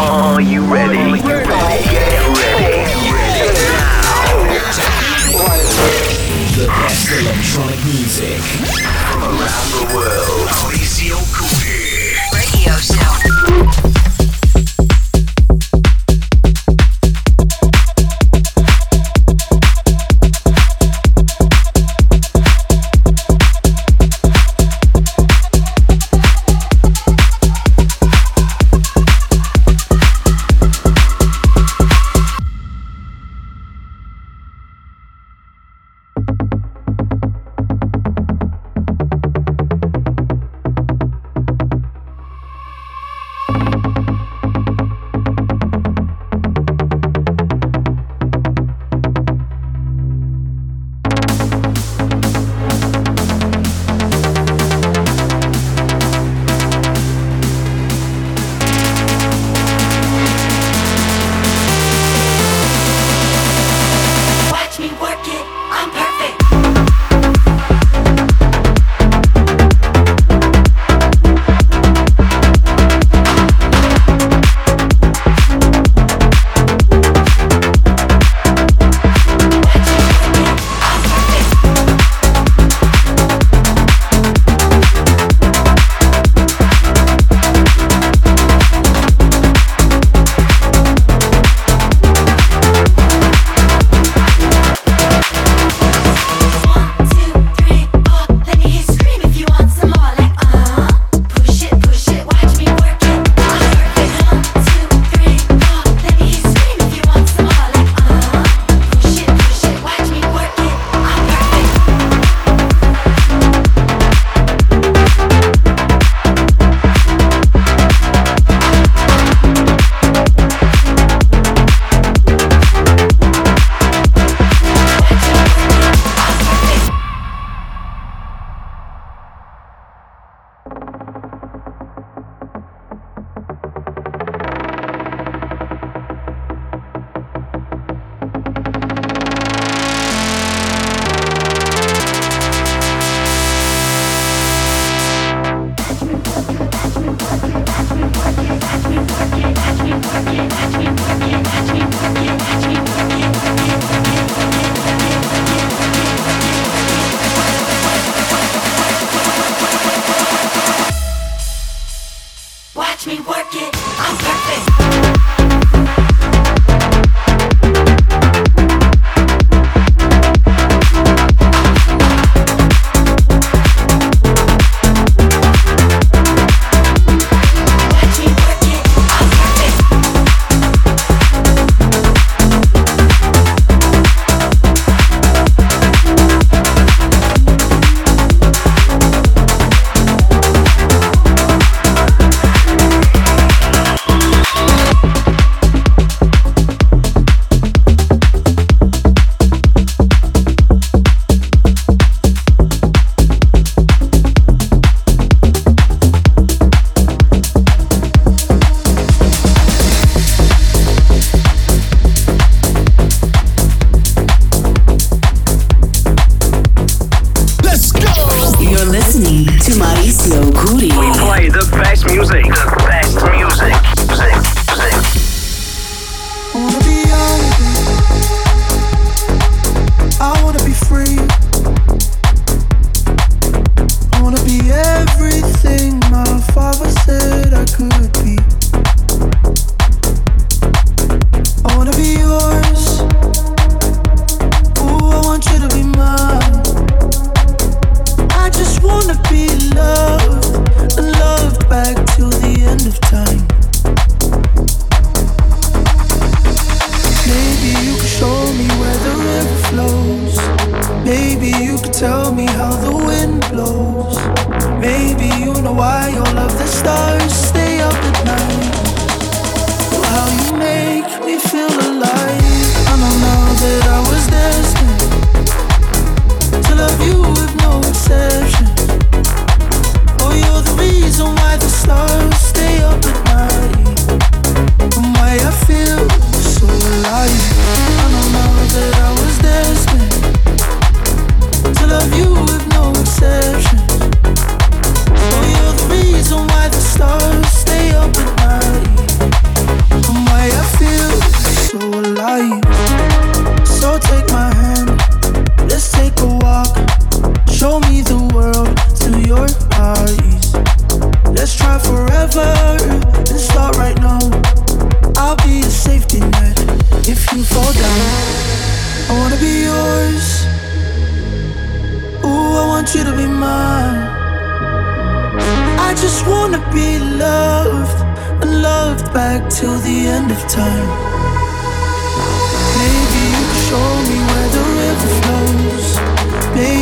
Are you ready? Get ready. The electronic music from around the world. Radio Show.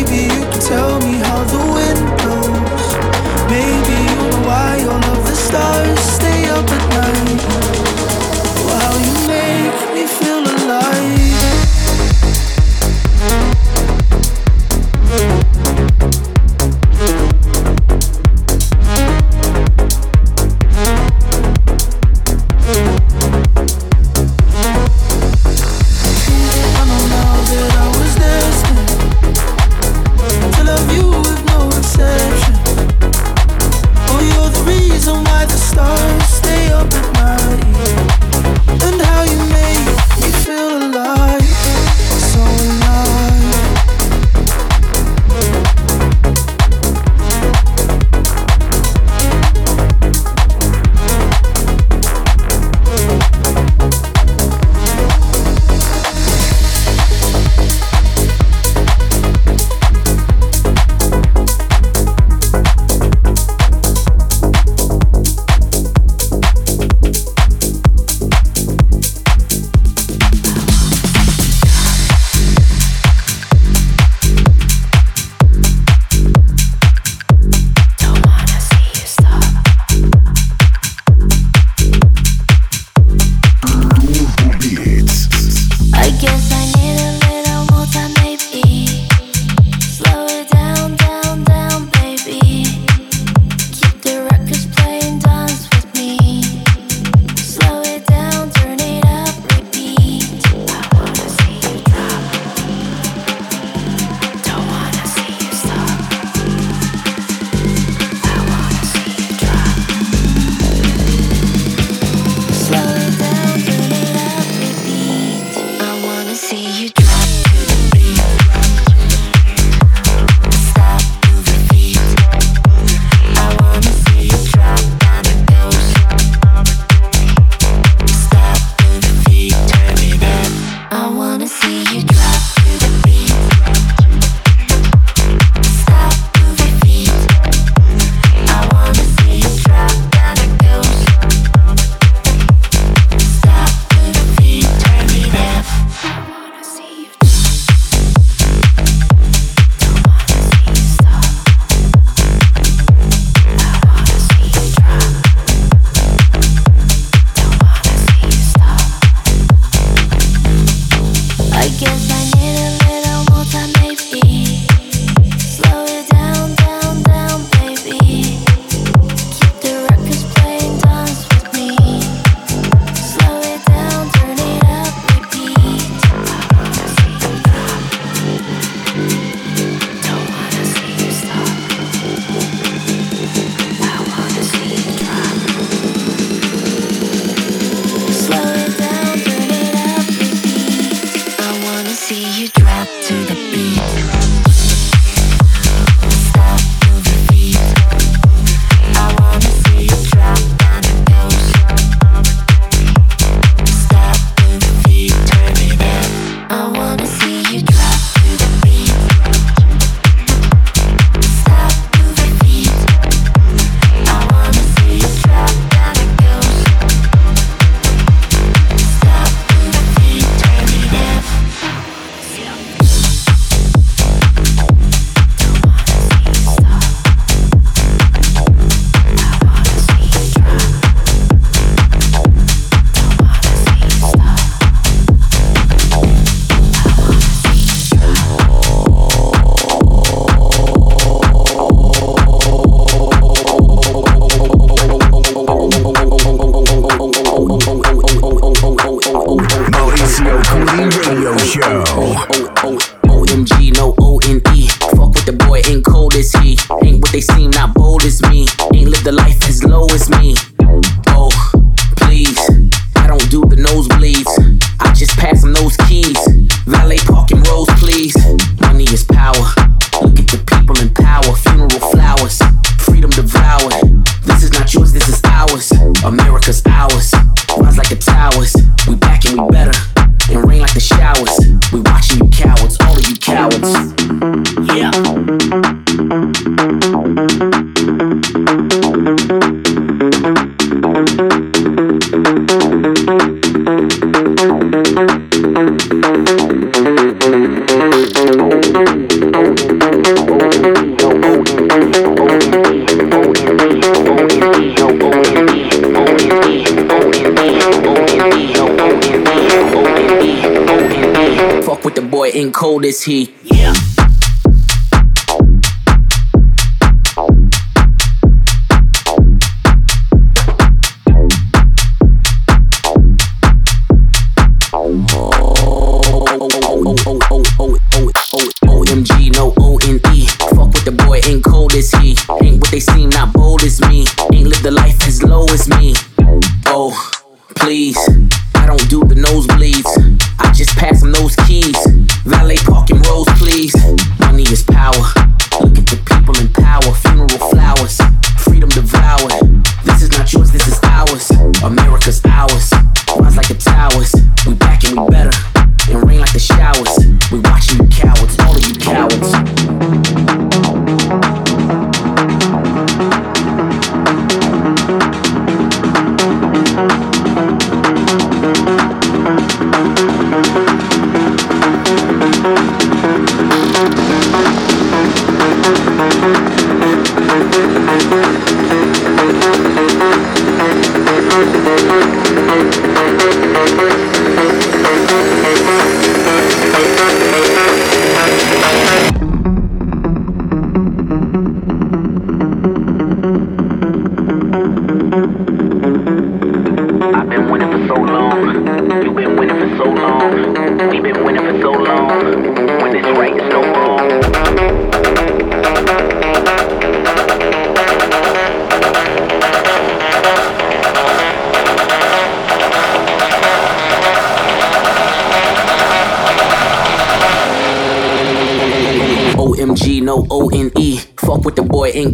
Maybe you can tell me how the wind blows. Maybe you know why all of the stars stay up at night. Well, how you make me feel alive.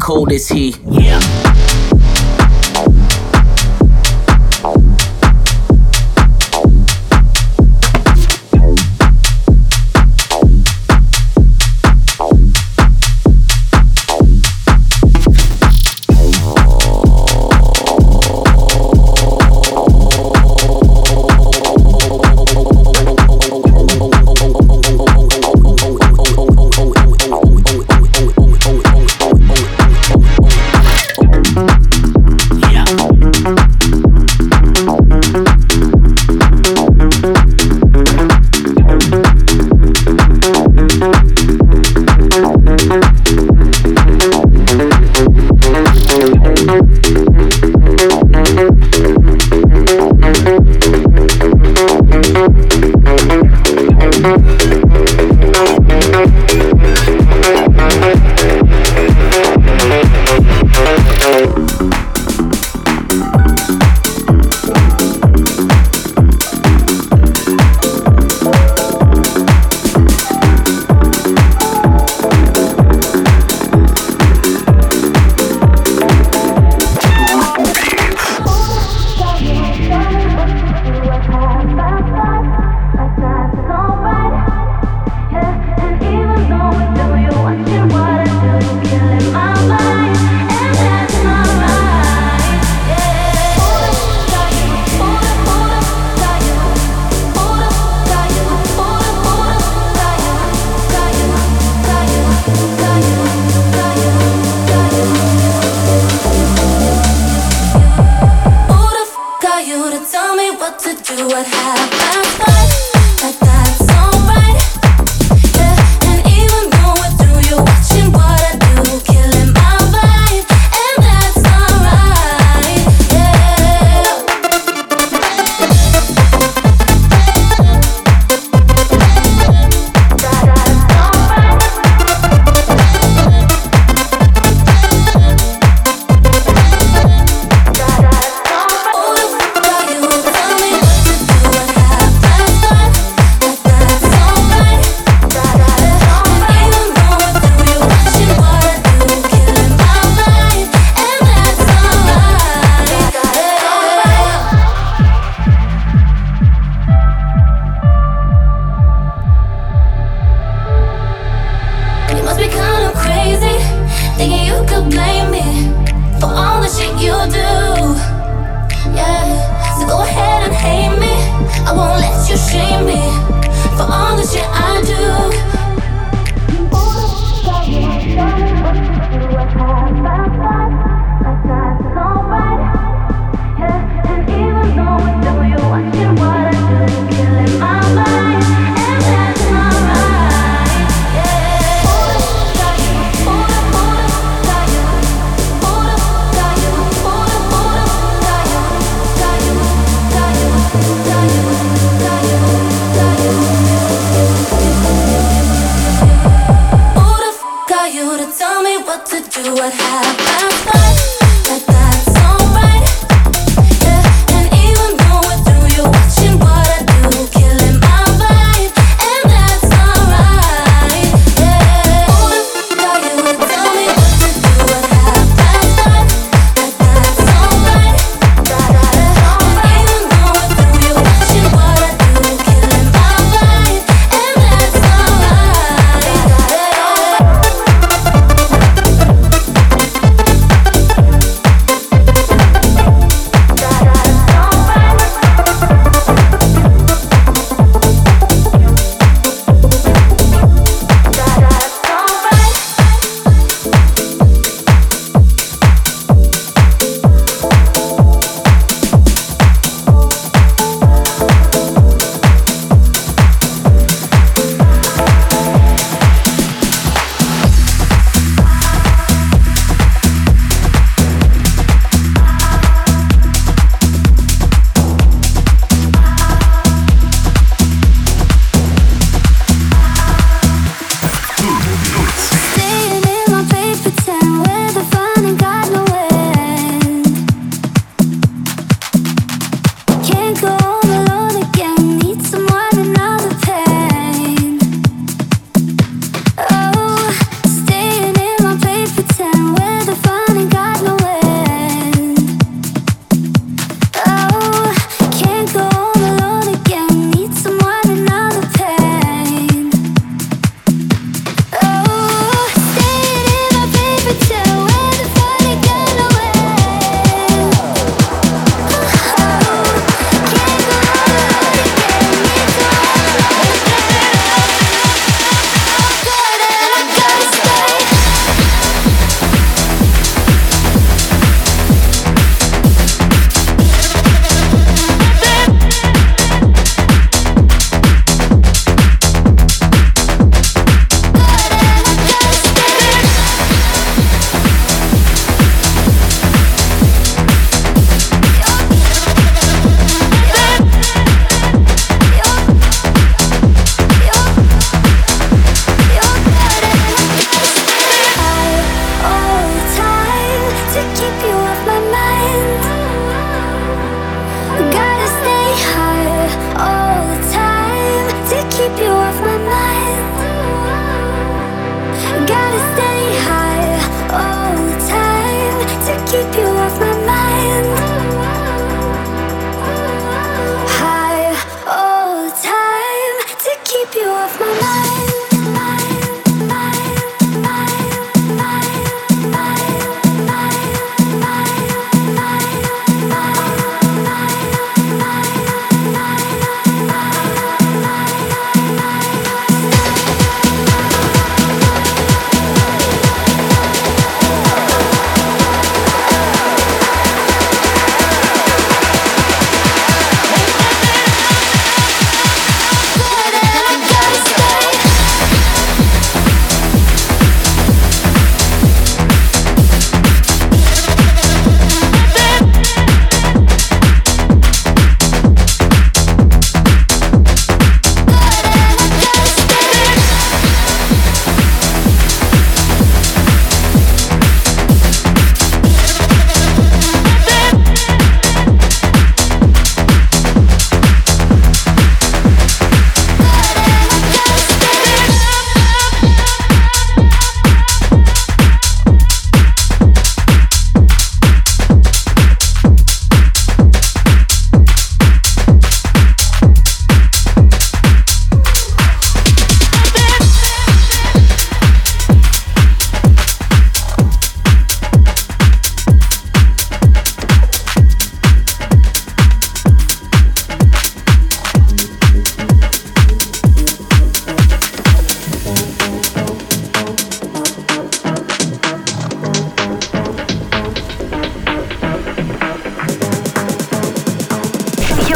Cold as he.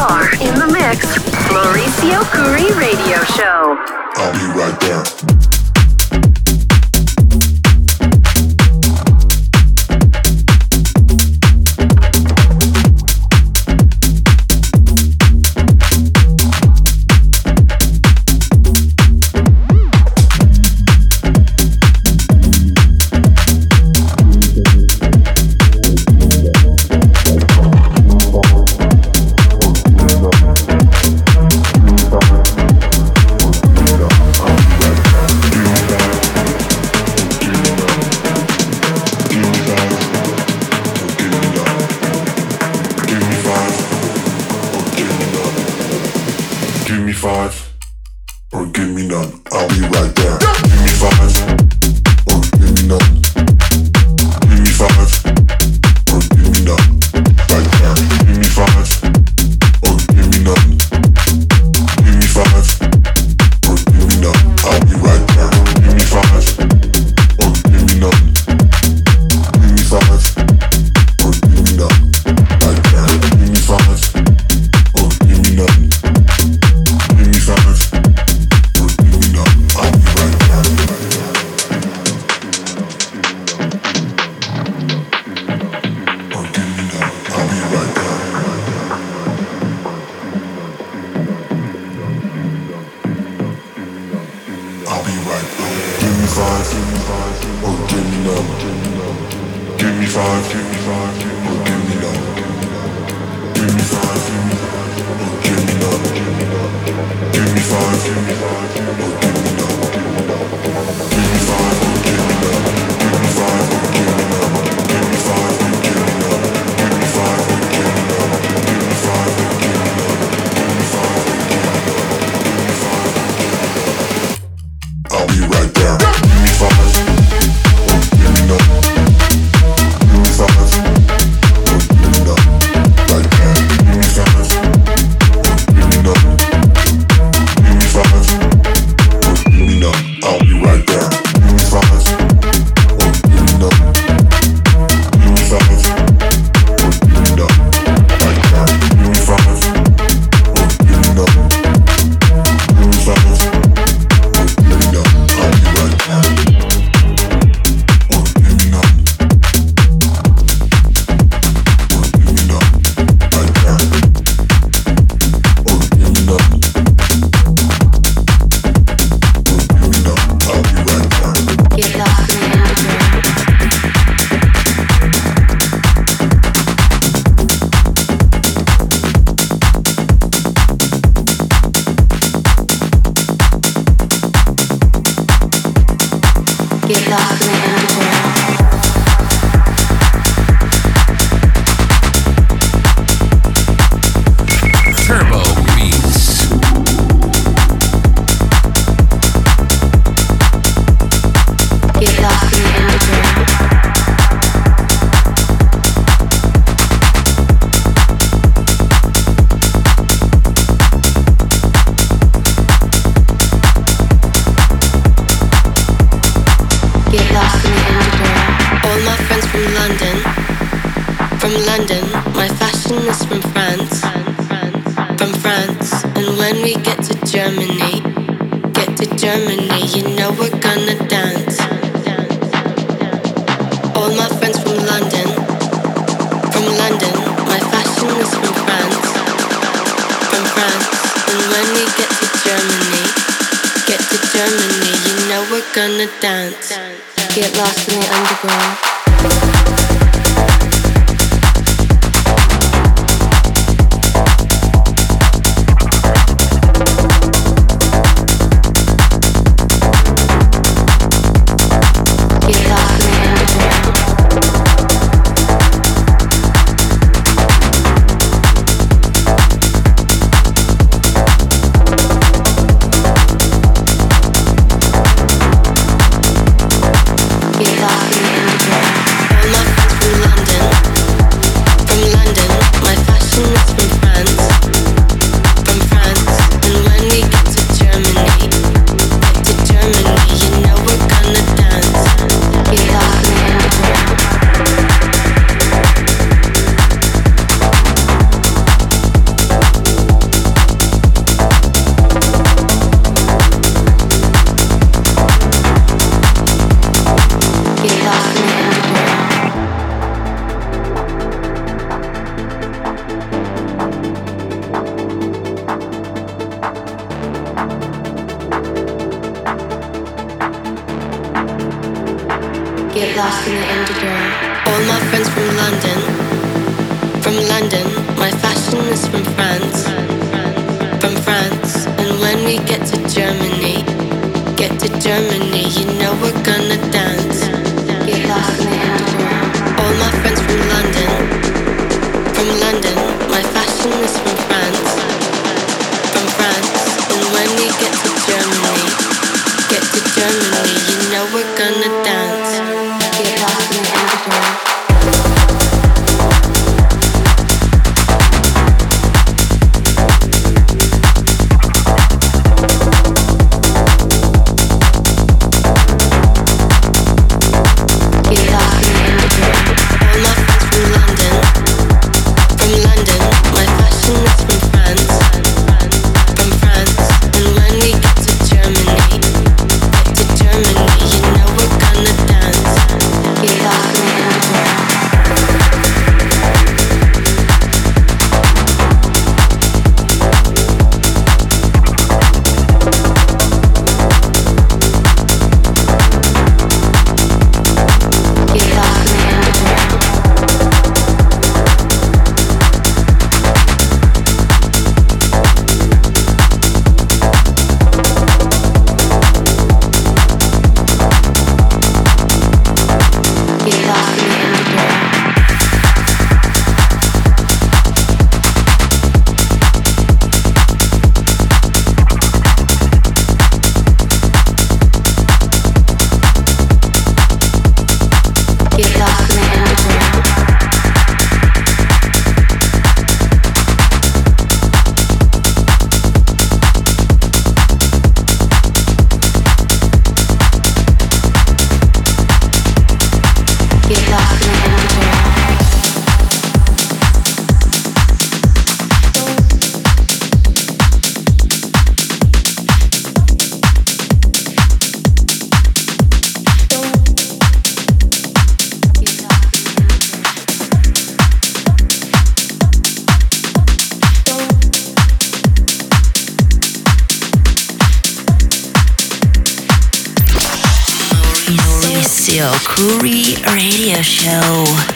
are in the mix. Mauricio Cury Radio Show. I'll be right there. when we get to Germany, get to Germany, you know we're gonna dance. All my friends from London, from London, my fashion is from France, from France. And when we get to Germany, get to Germany, you know we're gonna dance. Get lost in the underground. Cury Radio Show.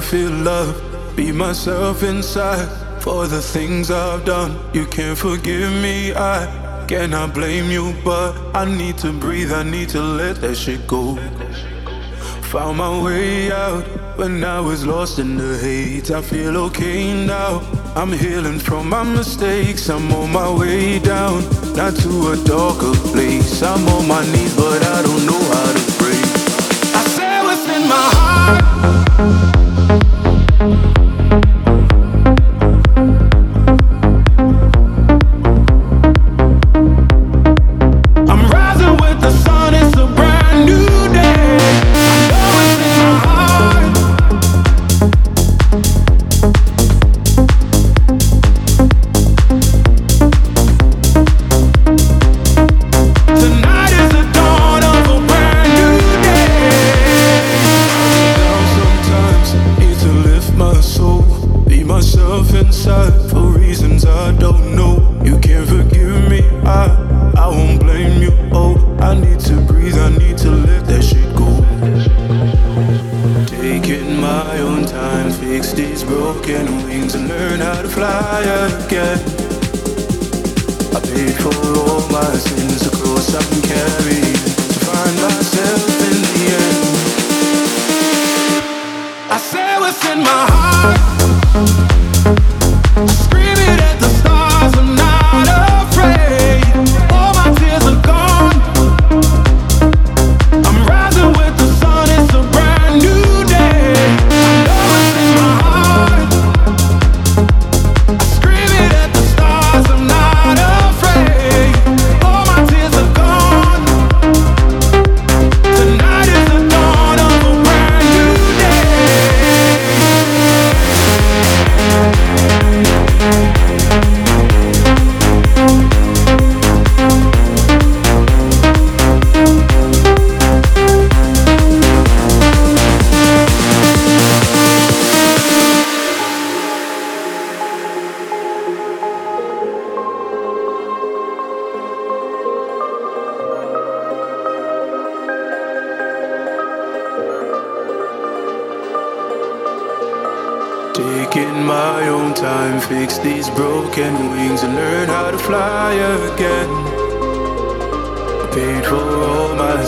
feel love. Be myself inside for the things I've done. You can't forgive me, I cannot blame you, but I need to breathe, I need to let that shit go. Found my way out when I was lost in the hate. I feel okay now. I'm healing from my mistakes. I'm on my way down, not to a darker place. I'm on my knees, but I don't know how to break. I say what's in my heart.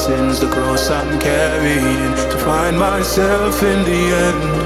sins, the cross I'm carrying, to find myself in the end.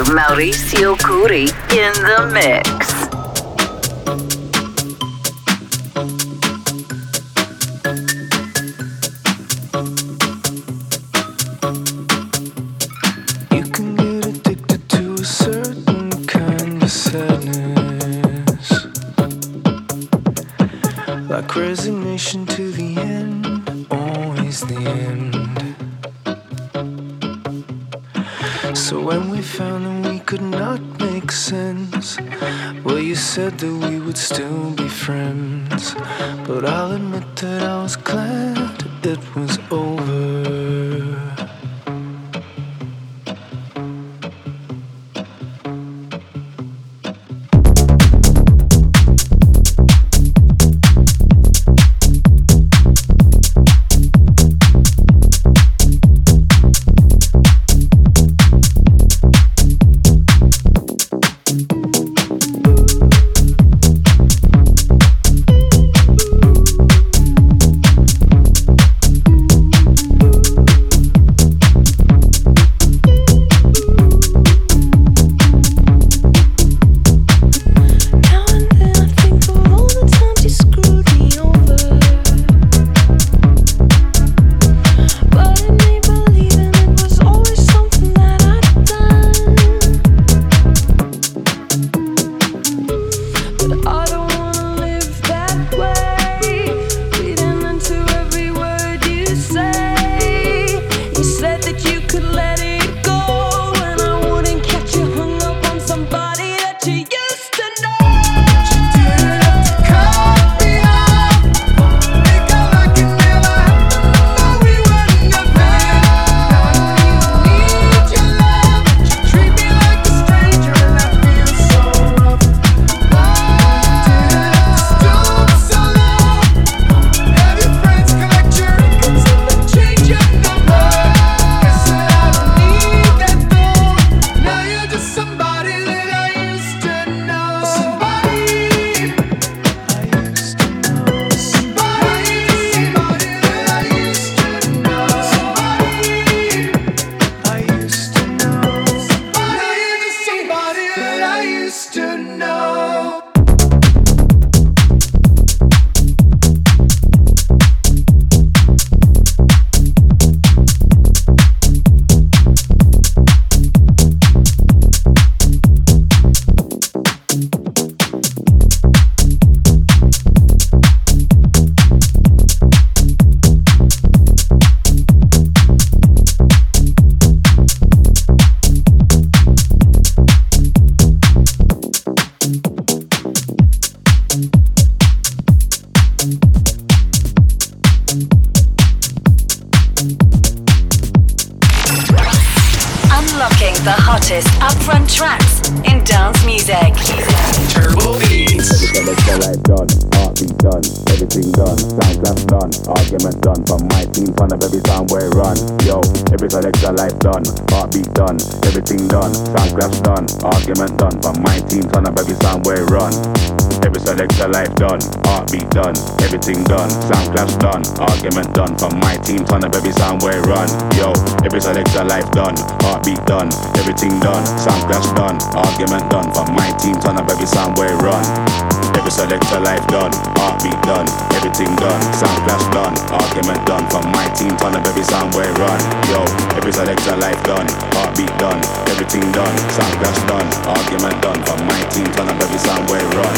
Mauricio Cury in the mix. said that we would still be done. From my team, ton of every sound where run. Every selector life done, heartbeat done, everything done, sound clash done, argument done. From my team, ton of every sound where run. Yo, every selector life done, heartbeat done, everything done, sound clash done, argument done. From my team, ton of every sound where run.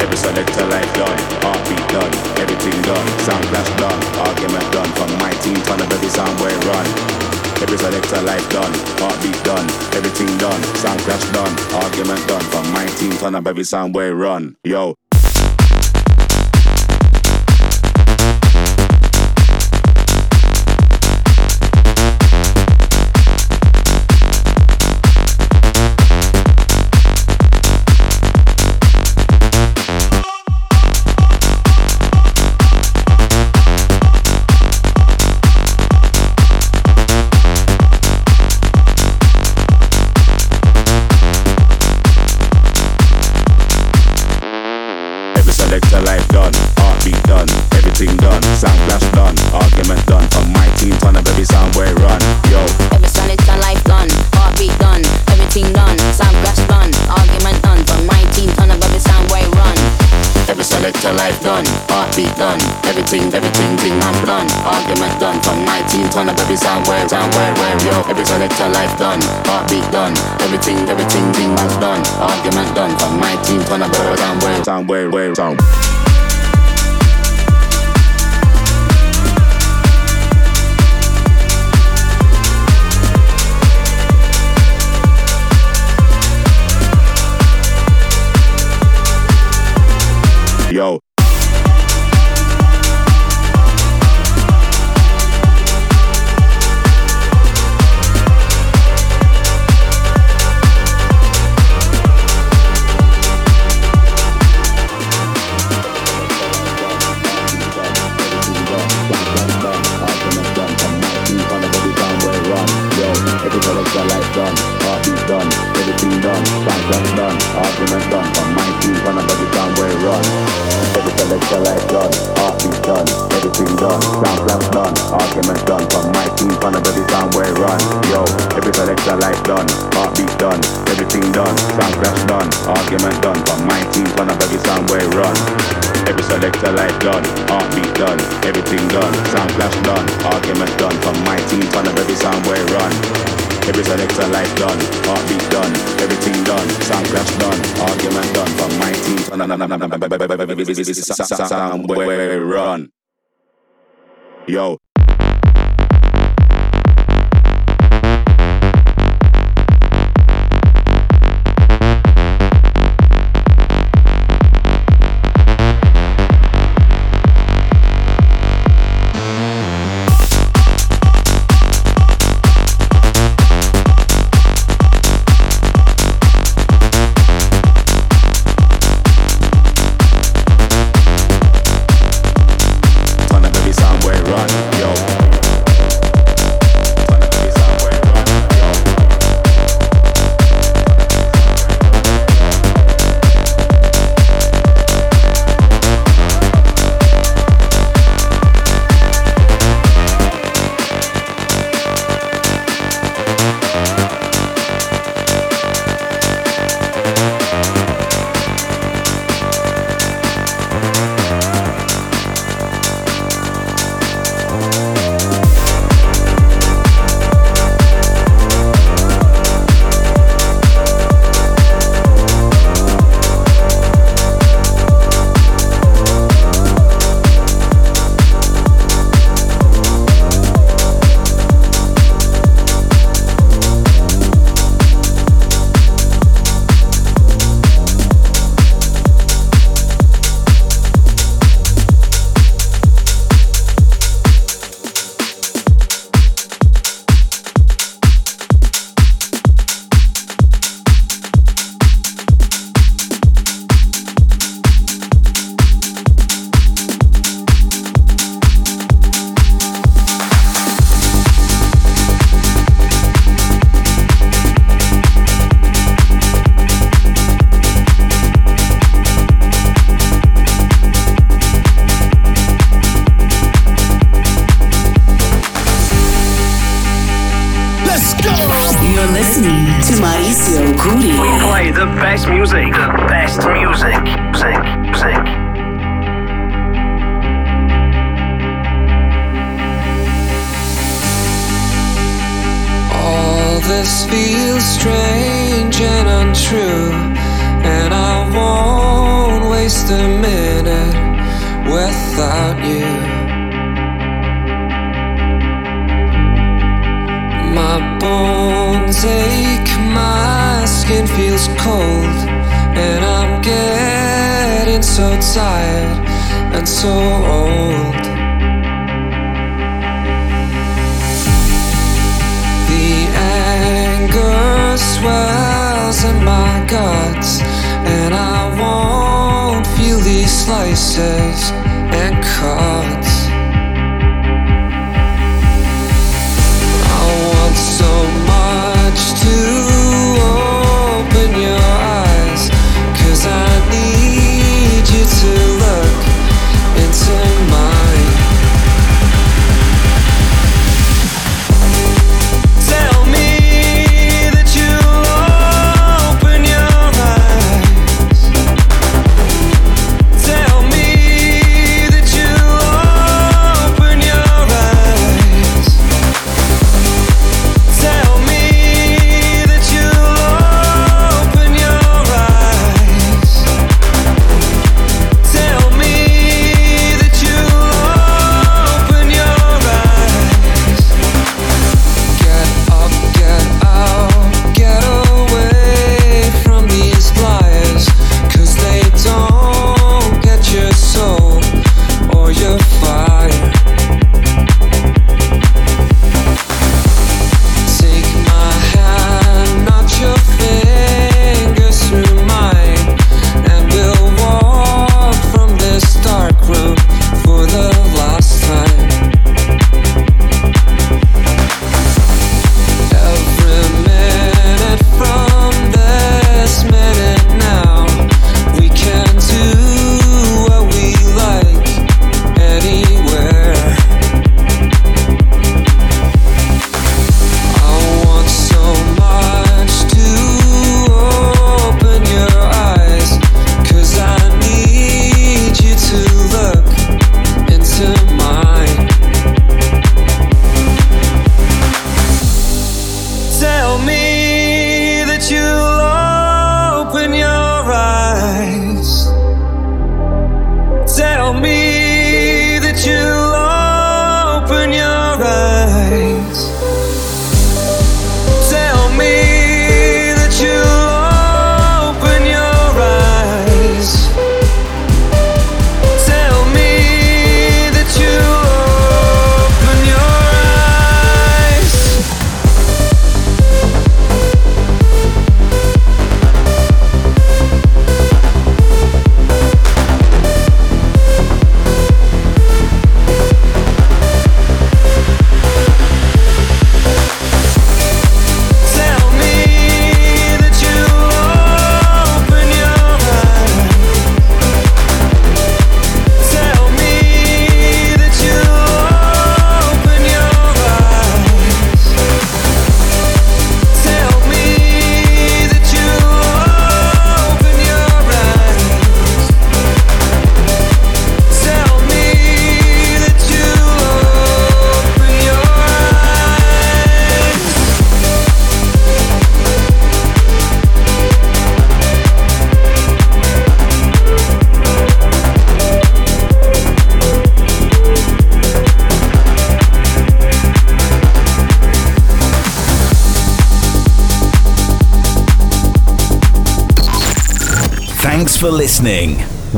Every selector life done, heartbeat done, everything done, sound clash done, argument done. From my team, ton of every sound where run. Every selector life done, heartbeat done, everything done, sound clash done, argument done. From my team, ton of every sound it run. Yo. Done, done, everything, everything, thing man done, argument done. From my team, ton of every sound where, sound where, where, yo. Every selector life done, heartbeat done, everything, everything, thing man done, argument done. From my team, ton of every sound where, sound where, where, sound. Yo. Sound where it run. flaws in my guts, and I won't feel these slices and cuts.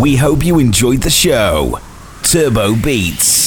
We hope you enjoyed the show. Turbo Beats.